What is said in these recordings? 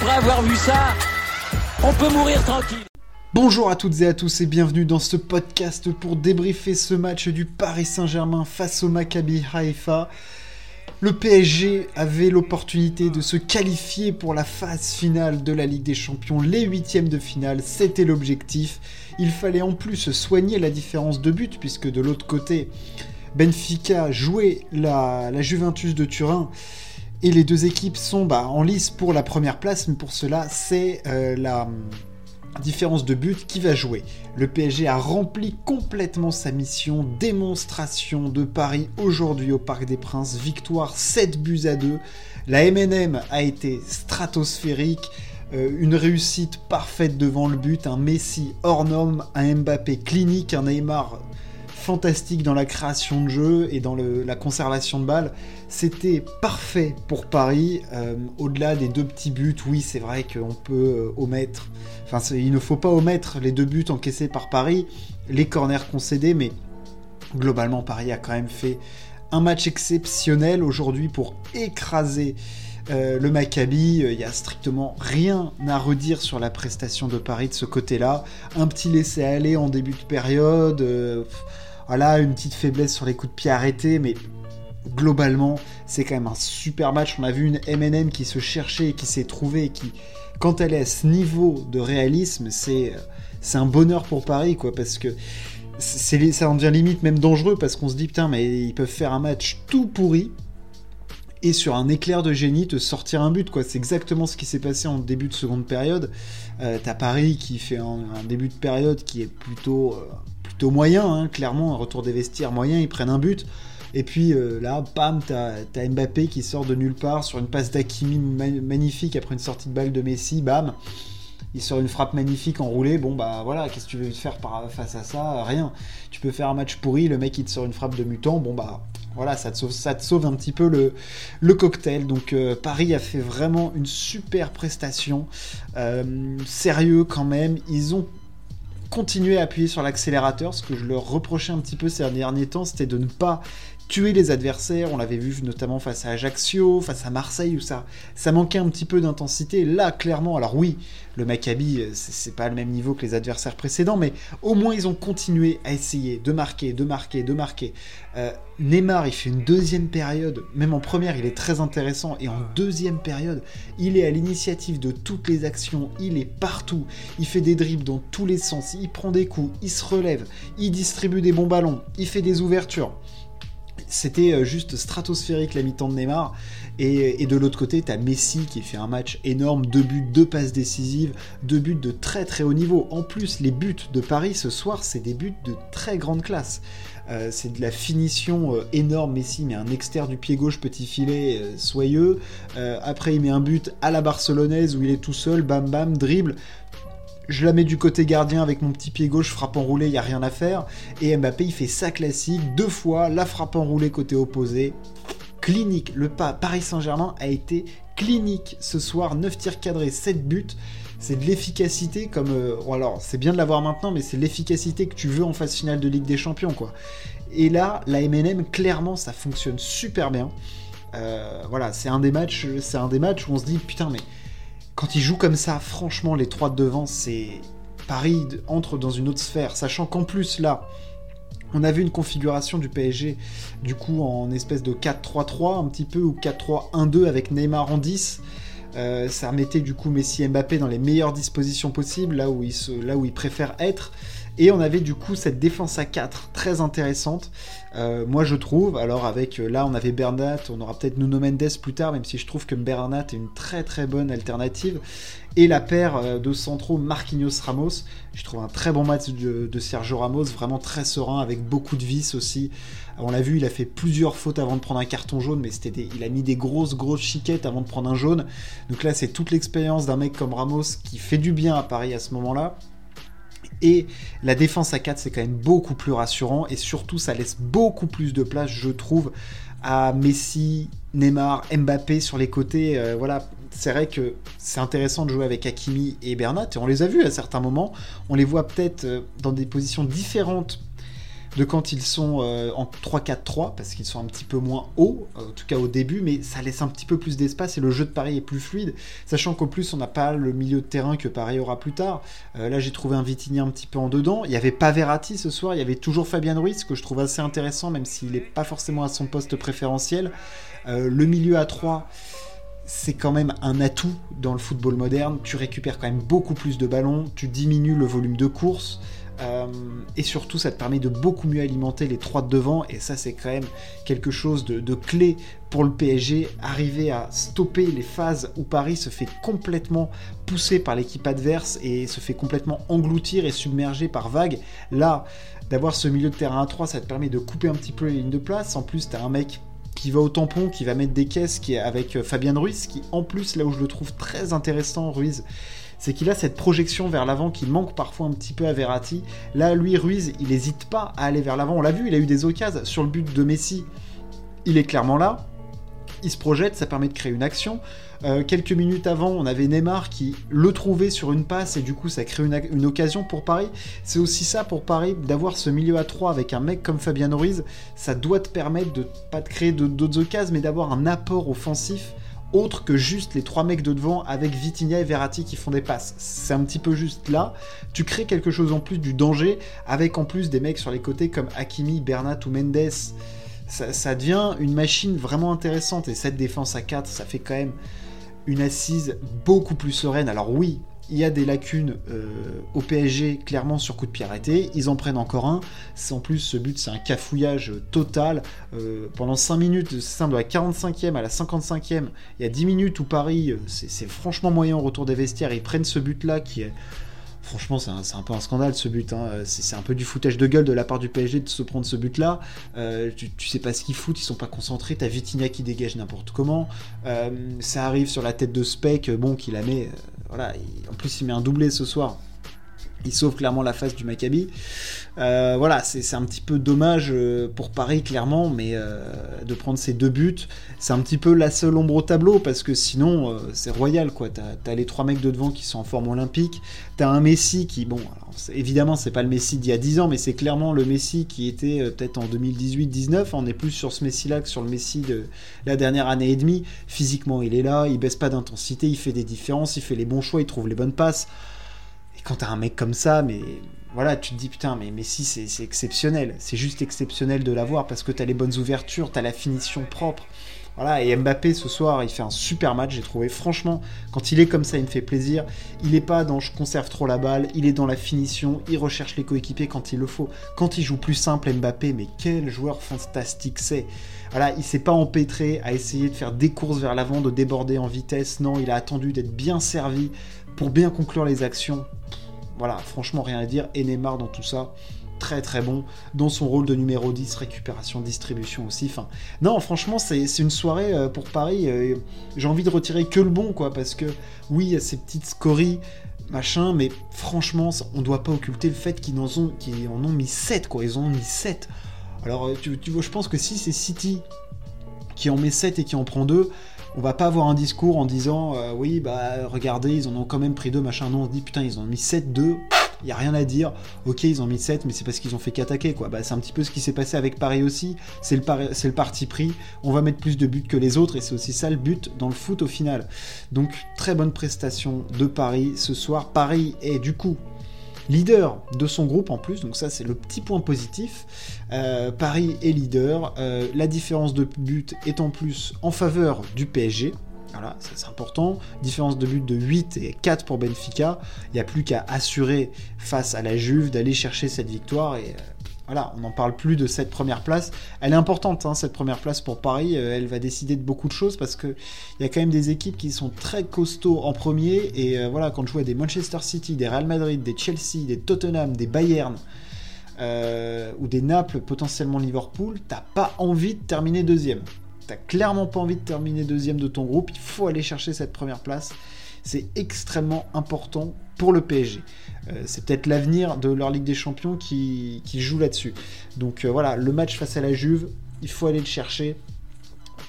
après avoir vu ça, on peut mourir tranquille. Bonjour à toutes et à tous et bienvenue dans ce podcast pour débriefer ce match du Paris Saint-Germain face au Maccabi Haïfa. Le PSG avait l'opportunité de se qualifier pour la phase finale de la Ligue des Champions, les huitièmes de finale, c'était l'objectif. Il fallait en plus soigner la différence de but puisque de l'autre côté, Benfica jouait la, Juventus de Turin et les deux équipes sont bah, en lice pour la première place, mais pour cela, c'est euh, la différence de but qui va jouer. Le PSG a rempli complètement sa mission, démonstration de Paris aujourd'hui au Parc des Princes, victoire 7 buts à 2. La MNM a été stratosphérique, euh, une réussite parfaite devant le but, un Messi hors norme, un Mbappé clinique, un Neymar fantastique dans la création de jeu et dans la conservation de balles. C'était parfait pour Paris. Euh, au-delà des deux petits buts, oui, c'est vrai qu'on peut euh, omettre. Enfin, il ne faut pas omettre les deux buts encaissés par Paris, les corners concédés, mais globalement, Paris a quand même fait un match exceptionnel aujourd'hui pour écraser. Euh, le Maccabi, il n'y a strictement rien à redire sur la prestation de Paris de ce côté-là. Un petit laisser-aller en début de période. Voilà, une petite faiblesse sur les coups de pied arrêtés, mais globalement, c'est quand même un super match. On a vu une MNM qui se cherchait, qui s'est trouvée, qui, quand elle est à ce niveau de réalisme, c'est, un bonheur pour Paris, quoi, parce que ça en devient limite même dangereux, parce qu'on se dit, putain, mais ils peuvent faire un match tout pourri, et sur un éclair de génie te sortir un but quoi c'est exactement ce qui s'est passé en début de seconde période euh, t'as Paris qui fait un, début de période qui est plutôt euh, plutôt moyen, hein, clairement, un retour des vestiaires moyen, ils prennent un but. Et puis euh, là, pam, t'as as Mbappé qui sort de nulle part sur une passe d'Akimi magnifique après une sortie de balle de Messi, bam. Il sort une frappe magnifique enroulée. Bon, bah voilà, qu'est-ce que tu veux faire face à ça? Rien. Tu peux faire un match pourri, le mec il te sort une frappe de mutant. Bon, bah voilà, ça te sauve, ça te sauve un petit peu le, le cocktail. Donc euh, Paris a fait vraiment une super prestation. Euh, sérieux quand même. Ils ont continuer à appuyer sur l'accélérateur. Ce que je leur reprochais un petit peu ces derniers temps, c'était de ne pas tuer les adversaires. On l'avait vu notamment face à Ajaccio, face à Marseille, où ça, ça manquait un petit peu d'intensité. Là, clairement, alors oui, le Maccabi, euh, c'est pas le même niveau que les adversaires précédents, mais au moins ils ont continué à essayer de marquer, de marquer, de marquer. Euh, Neymar, il fait une deuxième période, même en première, il est très intéressant, et en deuxième période, il est à l'initiative de toutes les actions, il est partout, il fait des dribbles dans tous les sens, il prend des coups, il se relève, il distribue des bons ballons, il fait des ouvertures c'était euh, juste stratosphérique la mi-temps de Neymar. Et, de l'autre côté, t'as Messi qui fait un match énorme, deux buts, deux passes décisives, deux buts de très très haut niveau. En plus, les buts de Paris ce soir, c'est des buts de très grande classe. Euh, c'est de la finition euh, énorme. Messi met un externe du pied gauche, petit filet, soyeux. après, il met un but à la barcelonaise où il est tout seul, bam bam, dribble je la mets du côté gardien avec mon petit pied gauche, frappe enroulée, il n'y a rien à faire. Et Mbappé, il fait ça classique, deux fois, la frappe enroulée côté opposé. Clinique, le pas Paris Saint-Germain a été clinique ce soir, 9 tirs cadrés, 7 buts. C'est de l'efficacité comme... Euh, alors, c'est bien de l'avoir maintenant, mais c'est l'efficacité que tu veux en phase finale de Ligue des Champions, quoi. Et là, la MNM, clairement, ça fonctionne super bien. Euh, voilà, c'est un c'est un des matchs où on se dit putain mais quand il joue comme ça, franchement, les trois de devant, c'est. Paris entre dans une autre sphère, sachant qu'en plus, là, on a vu une configuration du PSG, du coup, en espèce de 4-3-3, un petit peu, ou 4-3-1-2 avec Neymar en 10. Euh, ça remettait du coup Messi et Mbappé dans les meilleures dispositions possibles, là où ils, se, là où ils préfèrent être. Et on avait du coup cette défense à 4 très intéressante, euh, moi je trouve. Alors avec euh, là on avait Bernat, on aura peut-être Nuno Mendes plus tard, même si je trouve que Bernat est une très très bonne alternative. Et la paire euh, de centraux Marquinhos-Ramos, je trouve un très bon match de, Sergio Ramos, vraiment très serein, avec beaucoup de vis aussi. On l'a vu, il a fait plusieurs fautes avant de prendre un carton jaune, mais c'était il a mis des grosses grosses chiquettes avant de prendre un jaune. Donc là c'est toute l'expérience d'un mec comme Ramos qui fait du bien à Paris à ce moment-là. Et la défense à 4, c'est quand même beaucoup plus rassurant. Et surtout, ça laisse beaucoup plus de place, je trouve, à Messi, Neymar, Mbappé sur les côtés. Euh, voilà, c'est vrai que c'est intéressant de jouer avec Hakimi et Bernat. Et on les a vus à certains moments. On les voit peut-être euh, dans des positions différentes de quand ils sont euh, en 3-4-3, parce qu'ils sont un petit peu moins hauts, en tout cas au début, mais ça laisse un petit peu plus d'espace et le jeu de Paris est plus fluide, sachant qu'au plus on n'a pas le milieu de terrain que Paris aura plus tard. Euh, là j'ai trouvé un Vitigny un petit peu en dedans, il n'y avait pas Verratti ce soir, il y avait toujours Fabien Ruiz, que je trouve assez intéressant, même s'il n'est pas forcément à son poste préférentiel. le milieu à 3 c'est quand même un atout dans le football moderne. Tu récupères quand même beaucoup plus de ballons, tu diminues le volume de course. Euh, et surtout, ça te permet de beaucoup mieux alimenter les trois de devant. Et ça, c'est quand même quelque chose de, clé pour le PSG. Arriver à stopper les phases où Paris se fait complètement pousser par l'équipe adverse et se fait complètement engloutir et submerger par vagues. Là, d'avoir ce milieu de terrain à 3, ça te permet de couper un petit peu les lignes de place. En plus, tu as un mec qui va au tampon, qui va mettre des caisses, qui est avec euh, Fabien Ruiz, qui en plus, là où je le trouve très intéressant, Ruiz, c'est qu'il a cette projection vers l'avant qui manque parfois un petit peu à Verratti. Là, lui, Ruiz, il n'hésite pas à aller vers l'avant. On l'a vu, il a eu des occasions sur le but de Messi. Il est clairement là. Il se projette, ça permet de créer une action. Euh, quelques minutes avant, on avait Neymar qui le trouvait sur une passe et du coup ça crée une, occasion pour Paris. C'est aussi ça pour Paris d'avoir ce milieu à 3 avec un mec comme Fabien Ruiz. Ça doit te permettre de pas de créer d'autres occasions mais d'avoir un apport offensif autre que juste les trois mecs de devant avec Vitinha et Verratti qui font des passes. C'est un petit peu juste là. Tu crées quelque chose en plus du danger avec en plus des mecs sur les côtés comme Hakimi, Bernat ou Mendes. Ça, ça devient une machine vraiment intéressante et cette défense à 4, ça fait quand même une assise beaucoup plus sereine. Alors oui, il y a des lacunes euh, au PSG, clairement sur coup de pied arrêté. Ils en prennent encore un. En plus, ce but, c'est un cafouillage total. Euh, pendant 5 minutes, c'est simple, de la 45e à la 55e, il y a 10 minutes où Paris, euh, c'est franchement moyen au retour des vestiaires. Ils prennent ce but-là qui est Franchement, c'est un, peu un scandale ce but. Hein. C'est un peu du foutage de gueule de la part du PSG de se prendre ce but-là. Tu, sais pas ce qu'ils foutent, ils sont pas concentrés. T'as Vitinha qui dégage n'importe comment. Ça arrive sur la tête de Speck, bon, qui la met. Voilà. en plus, il met un doublé ce soir. Il sauve clairement la face du Maccabi. Euh, voilà, c'est un petit peu dommage euh, pour Paris, clairement, mais euh, de prendre ces deux buts, c'est un petit peu la seule ombre au tableau, parce que sinon, c'est royal, quoi. T'as as les trois mecs de devant qui sont en forme olympique, t'as un Messi qui, bon, alors, évidemment, c'est pas le Messi d'il y a 10 ans, mais c'est clairement le Messi qui était peut-être en 2018-19, on est plus sur ce Messi-là que sur le Messi de la dernière année et demie. Physiquement, il est là, il baisse pas d'intensité, il fait des différences, il fait les bons choix, il trouve les bonnes passes quand t'as un mec comme ça, mais voilà, tu te dis putain, mais Messi c'est exceptionnel, c'est juste exceptionnel de l'avoir parce que t'as les bonnes ouvertures, t'as la finition propre. Voilà, et Mbappé ce soir, il fait un super match, j'ai trouvé. Franchement, quand il est comme ça, il me fait plaisir. Il est pas dans je conserve trop la balle, il est dans la finition, il recherche les coéquipiers quand il le faut. Quand il joue plus simple, Mbappé, mais quel joueur fantastique c'est. Voilà, il s'est pas empêtré à essayer de faire des courses vers l'avant, de déborder en vitesse. Non, il a attendu d'être bien servi pour bien conclure les actions. Voilà, franchement, rien à dire. Et Neymar dans tout ça, très très bon. Dans son rôle de numéro 10, récupération, distribution aussi. Enfin, non, franchement, c'est une soirée euh, pour Paris. Euh, j'ai envie de retirer que le bon, quoi, parce que oui, il y a ces petites scories, machin, mais franchement, on doit pas occulter le fait qu'ils en, ont, en ont mis 7, quoi. Ils en ont mis 7. Alors, euh, tu, tu vois, je pense que si c'est City qui en met 7 et qui en prend 2, on va pas avoir un discours en disant euh, oui bah regardez ils en ont quand même pris deux machin. Non on se dit putain ils ont mis 7 2 il y a rien à dire. Ok ils ont mis 7 mais c'est parce qu'ils ont fait qu'attaquer quoi. Bah, c'est un petit peu ce qui s'est passé avec Paris aussi. C'est le, c'est le parti pris. On va mettre plus de buts que les autres et c'est aussi ça le but dans le foot au final. Donc très bonne prestation de Paris ce soir. Paris est du coup leader de son groupe en plus, donc ça c'est le petit point positif. Euh, Paris est leader, euh, la différence de but est en plus en faveur du PSG. Voilà, c'est important. Différence de but de 8 et 4 pour Benfica. Il n'y a plus qu'à assurer face à la Juve d'aller chercher cette victoire et euh, voilà, on n'en parle plus de cette première place. Elle est importante, hein, cette première place pour Paris. Euh, elle va décider de beaucoup de choses parce qu'il y a quand même des équipes qui sont très costauds en premier. Et euh, voilà, quand je vois des Manchester City, des Real Madrid, des Chelsea, des Tottenham, des Bayern euh, ou des Naples, potentiellement Liverpool, t'as pas envie de terminer deuxième. T'as clairement pas envie de terminer deuxième de ton groupe. Il faut aller chercher cette première place. C'est extrêmement important pour le PSG. Euh, c'est peut-être l'avenir de leur Ligue des Champions qui, joue là-dessus. Donc euh, voilà, le match face à la Juve, il faut aller le chercher.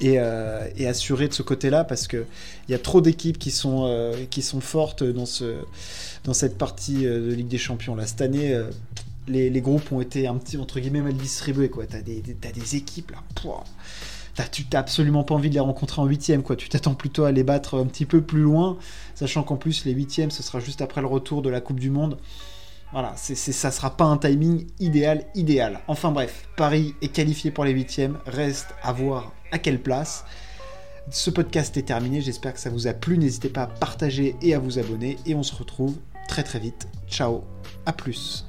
Et, euh, assurer de ce côté-là parce qu'il y a trop d'équipes qui, sont fortes dans, ce, dans cette partie de Ligue des Champions. Là, cette année, les, groupes ont été un petit, entre guillemets, mal distribués, quoi. T'as des, des équipes, là, tu t'as absolument pas envie de les rencontrer en huitième. Tu t'attends plutôt à les battre un petit peu plus loin, sachant qu'en plus, les huitièmes, ce sera juste après le retour de la Coupe du Monde. Voilà, c'est, c'est- ça sera pas un timing idéal, idéal. Enfin bref, Paris est qualifié pour les huitièmes, reste à voir à quelle place. Ce podcast est terminé, j'espère que ça vous a plu, n'hésitez pas à partager et à vous abonner, et on se retrouve très très vite. Ciao, à plus.